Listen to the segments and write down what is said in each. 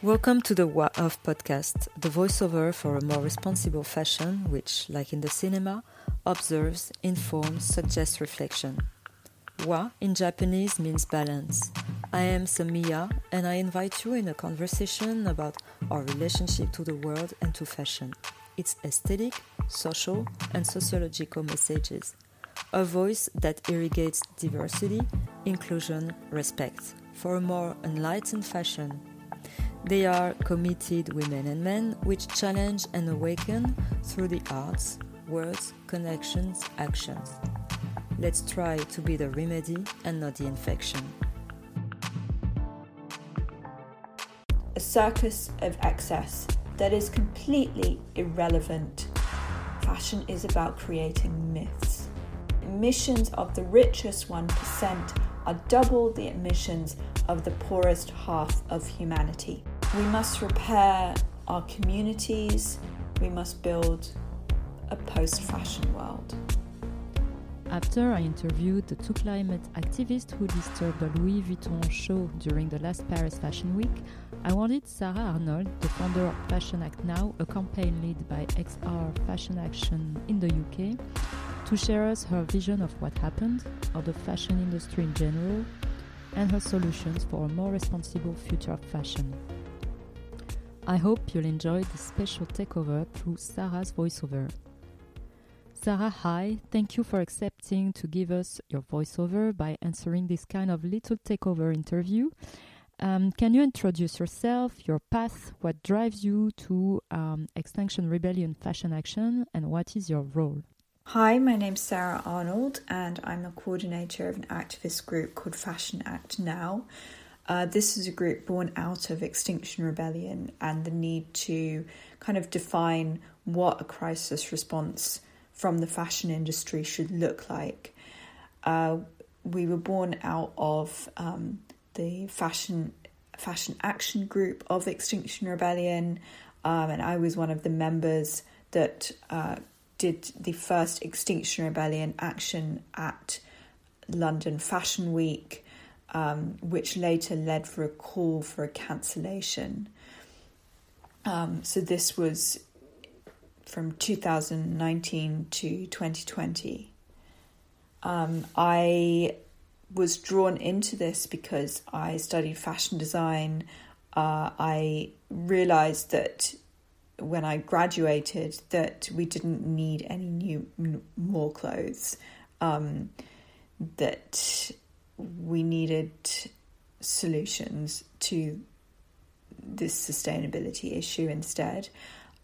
Welcome to the Wa of podcast, the voiceover for a more responsible fashion, which, like in the cinema, observes, informs, suggests reflection. Wa in Japanese means balance. I am Samia, and I invite you in a conversation about our relationship to the world and to fashion, its aesthetic, social, and sociological messages. A voice that irrigates diversity, inclusion, respect for a more enlightened fashion they are committed women and men which challenge and awaken through the arts, words, connections, actions. Let's try to be the remedy and not the infection. A circus of excess that is completely irrelevant. Fashion is about creating myths. Emissions of the richest 1% are double the emissions of the poorest half of humanity. We must repair our communities, we must build a post fashion world. After I interviewed the two climate activists who disturbed the Louis Vuitton show during the last Paris Fashion Week, I wanted Sara Arnold, the founder of Fashion Act Now, a campaign led by XR Fashion Action in the UK, to share us her vision of what happened, of the fashion industry in general, and her solutions for a more responsible future of fashion. I hope you'll enjoy this special takeover through Sara's voiceover. Sara, hi. Thank you for accepting to give us your voiceover by answering this kind of little takeover interview. Um, can you introduce yourself, your path, what drives you to um, Extinction Rebellion Fashion Action, and what is your role? Hi, my name's Sara Arnold, and I'm the coordinator of an activist group called Fashion Act Now. Uh, this is a group born out of Extinction Rebellion and the need to kind of define what a crisis response from the fashion industry should look like. Uh, we were born out of um, the fashion fashion action group of Extinction Rebellion, um, and I was one of the members that uh, did the first Extinction Rebellion action at London Fashion Week, um, which later led for a call for a cancellation. Um, so this was from 2019 to 2020. Um, I was drawn into this because I studied fashion design. Uh, I realized that when I graduated that we didn't need any new more clothes. Um, that we needed solutions to this sustainability issue instead.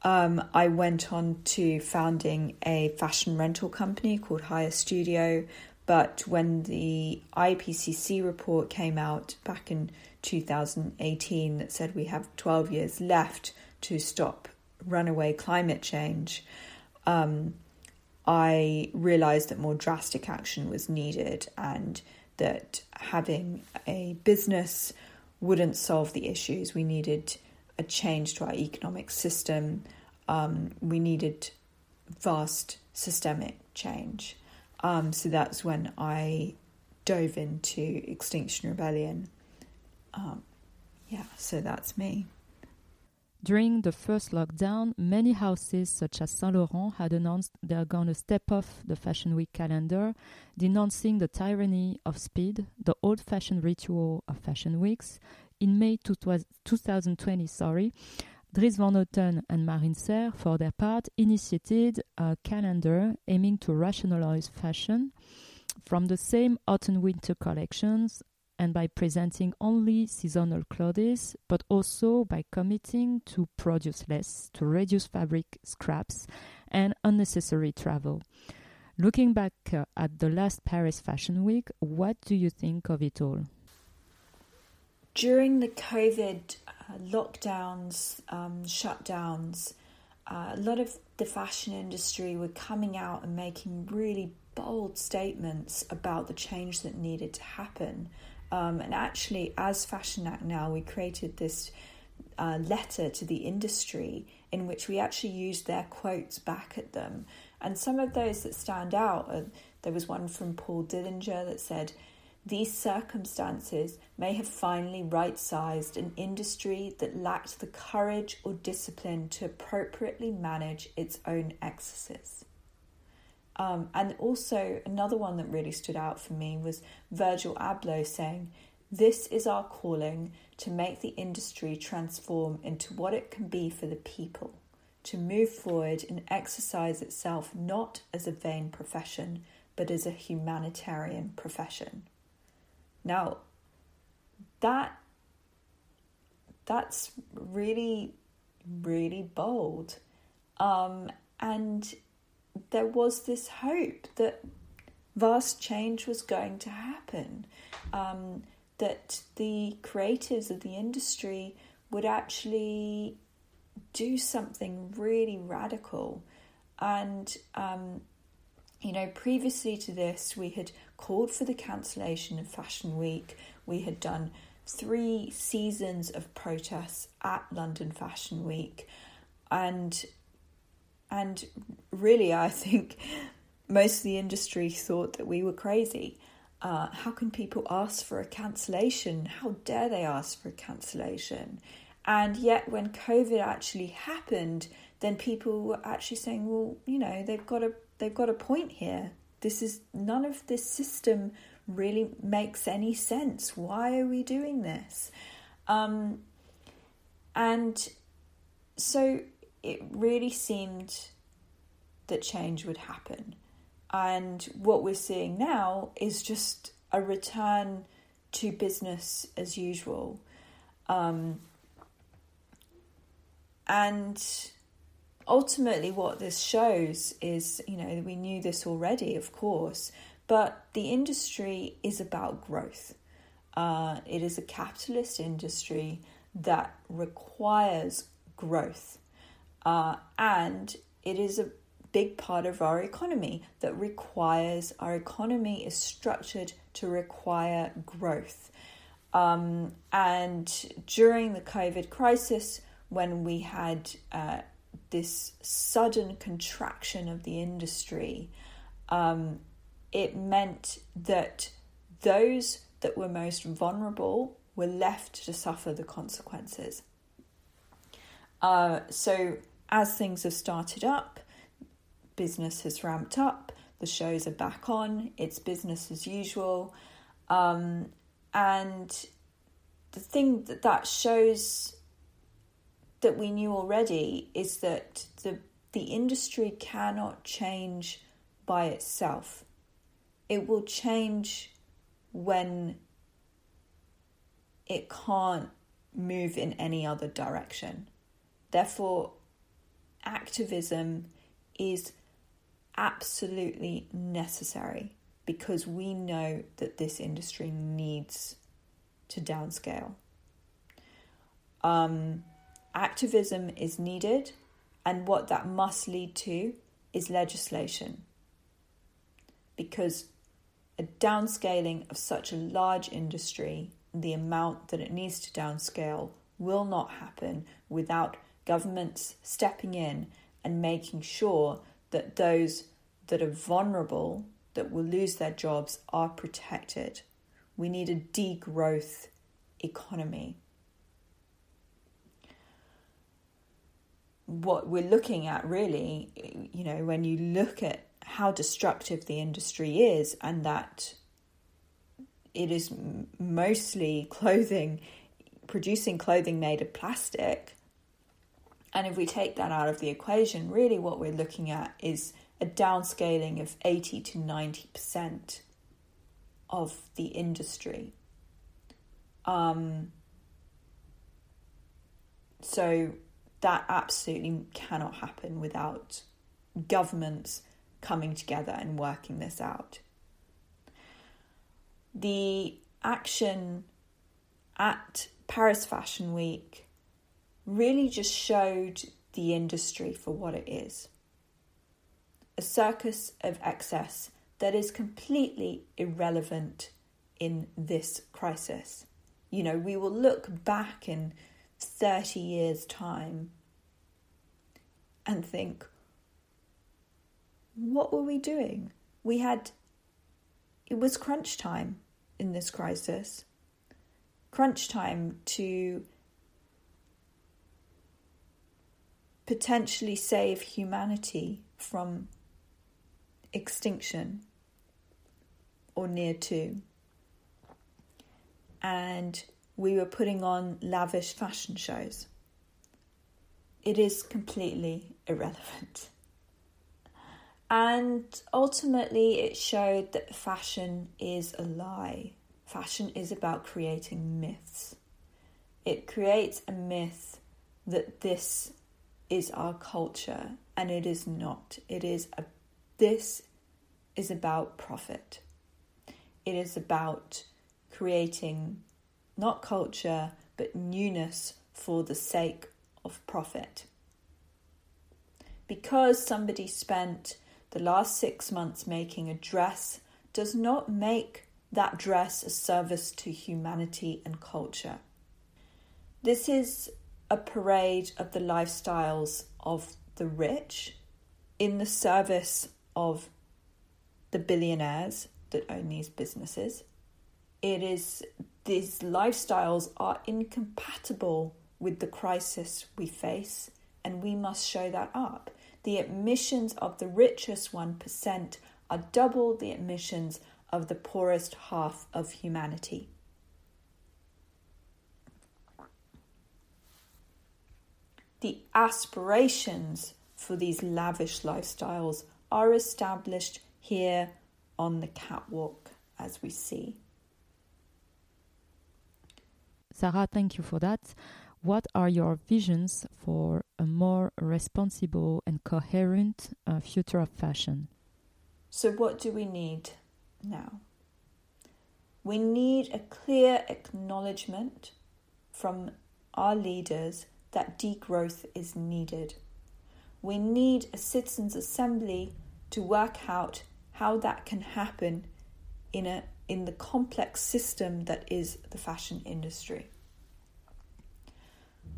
Um, I went on to founding a fashion rental company called Hire Studio. But when the IPCC report came out back in 2018 that said we have 12 years left to stop runaway climate change, um, I realized that more drastic action was needed and that having a business wouldn't solve the issues. We needed a change to our economic system. Um, we needed vast systemic change. Um, so that's when I dove into Extinction Rebellion. Um, yeah, so that's me. During the first lockdown, many houses such as Saint Laurent had announced they are going to step off the Fashion Week calendar, denouncing the tyranny of speed, the old fashioned ritual of fashion weeks. In May 2020, sorry, Dries Van Noten and Marine Serre, for their part, initiated a calendar aiming to rationalize fashion from the same autumn winter collections and by presenting only seasonal clothes, but also by committing to produce less, to reduce fabric scraps and unnecessary travel. Looking back uh, at the last Paris Fashion Week, what do you think of it all? During the COVID uh, lockdowns, um, shutdowns, uh, a lot of the fashion industry were coming out and making really bold statements about the change that needed to happen um, and actually, as Fashion Act Now, we created this uh, letter to the industry in which we actually used their quotes back at them. And some of those that stand out, uh, there was one from Paul Dillinger that said, these circumstances may have finally right sized an industry that lacked the courage or discipline to appropriately manage its own excesses. Um, and also, another one that really stood out for me was Virgil Abloh saying, This is our calling to make the industry transform into what it can be for the people, to move forward and exercise itself not as a vain profession, but as a humanitarian profession. Now, that that's really, really bold. Um, and there was this hope that vast change was going to happen, um, that the creators of the industry would actually do something really radical. And, um, you know, previously to this, we had called for the cancellation of Fashion Week. We had done three seasons of protests at London Fashion Week. And and really, I think most of the industry thought that we were crazy. Uh, how can people ask for a cancellation? How dare they ask for a cancellation? And yet, when COVID actually happened, then people were actually saying, "Well, you know, they've got a they've got a point here. This is none of this system really makes any sense. Why are we doing this?" Um, and so it really seemed that change would happen. And what we're seeing now is just a return to business as usual. Um, and ultimately, what this shows is you know, we knew this already, of course, but the industry is about growth. Uh, it is a capitalist industry that requires growth. Uh, and it is a big part of our economy that requires our economy is structured to require growth. Um, and during the COVID crisis, when we had uh, this sudden contraction of the industry, um, it meant that those that were most vulnerable were left to suffer the consequences. Uh, so as things have started up, business has ramped up, the shows are back on, it's business as usual. Um, and the thing that that shows that we knew already is that the the industry cannot change by itself. It will change when it can't move in any other direction. Therefore, activism is absolutely necessary because we know that this industry needs to downscale. Um, activism is needed, and what that must lead to is legislation. Because a downscaling of such a large industry, the amount that it needs to downscale, will not happen without governments stepping in and making sure that those that are vulnerable, that will lose their jobs, are protected. We need a degrowth economy. What we're looking at, really, you know, when you look at how destructive the industry is and that it is mostly clothing, producing clothing made of plastic, and if we take that out of the equation, really what we're looking at is a downscaling of 80 to 90% of the industry. Um, so that absolutely cannot happen without governments coming together and working this out. The action at Paris Fashion Week really just showed the industry for what it is a circus of excess that is completely irrelevant in this crisis. You know, we will look back in 30 years' time and think, what were we doing? We had, it was crunch time. in this crisis. Crunch time to potentially save humanity from extinction or near to. And we were putting on lavish fashion shows. It is completely irrelevant. And ultimately, it showed that fashion is a lie. Fashion is about creating myths. It creates a myth that this is our culture, and it is not. It is a, this is about profit. It is about creating not culture but newness for the sake of profit. Because somebody spent the last six months making a dress does not make that dress a service to humanity and culture. This is a parade of the lifestyles of the rich in the service of the billionaires that own these businesses. It is these lifestyles are incompatible with the crisis we face, and we must show that up. The emissions of the richest 1% are double the emissions of the poorest half of humanity. The aspirations for these lavish lifestyles are established here on the catwalk as we see. Sara, thank you for that. What are your visions for a more responsible and coherent uh, future of fashion? So, what do we need now? We need a clear acknowledgement from our leaders that degrowth is needed. We need a citizens' assembly to work out how that can happen in a in the complex system that is the fashion industry.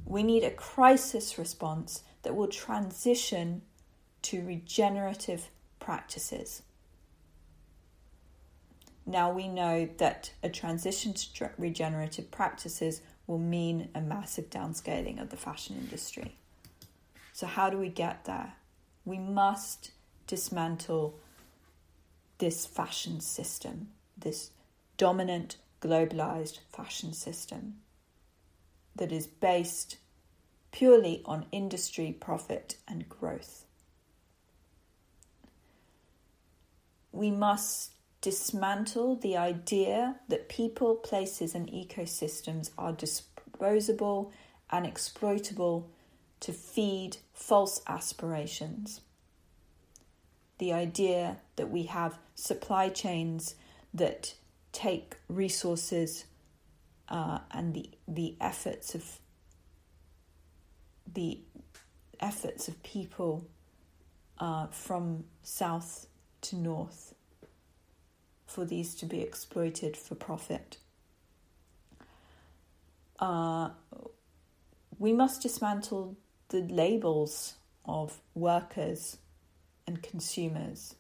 We need a crisis response that will transition to regenerative practices. Now we know that a transition to regenerative practices will mean a massive downscaling of the fashion industry. So, how do we get there? We must dismantle this fashion system, this dominant, globalized fashion system that is based purely on industry profit and growth. We must dismantle the idea that people, places, and ecosystems are disposable and exploitable to feed false aspirations. The idea that we have supply chains that take resources uh, and the the efforts of the efforts of people uh, from south to north for these to be exploited for profit. Uh, we must dismantle the labels of workers and consumers.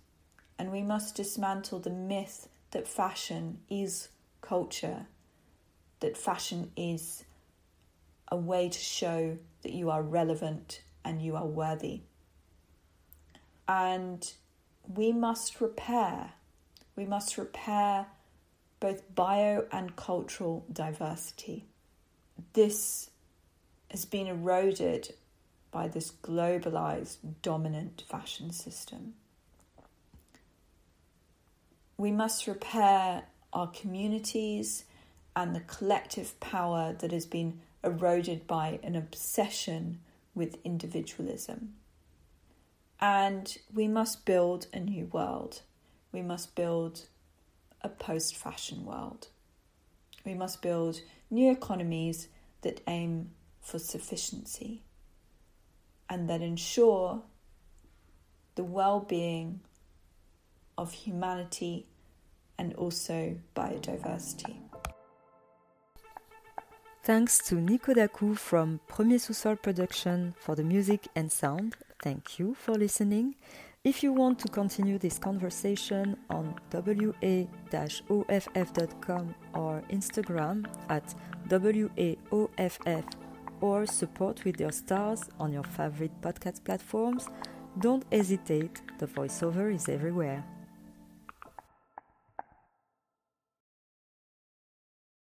And we must dismantle the myth that fashion is culture, that fashion is a way to show that you are relevant and you are worthy. And we must repair, we must repair both bio and cultural diversity. This has been eroded by this globalized dominant fashion system. We must repair our communities and the collective power that has been eroded by an obsession with individualism. And we must build a new world. We must build a post fashion world. We must build new economies that aim for sufficiency and that ensure the well being of humanity and also biodiversity. Thanks to Nico Dakou from Premier Sous-Sol Production for the music and sound. Thank you for listening. If you want to continue this conversation on wa-off.com or Instagram at waoff or support with your stars on your favorite podcast platforms, don't hesitate, the voiceover is everywhere.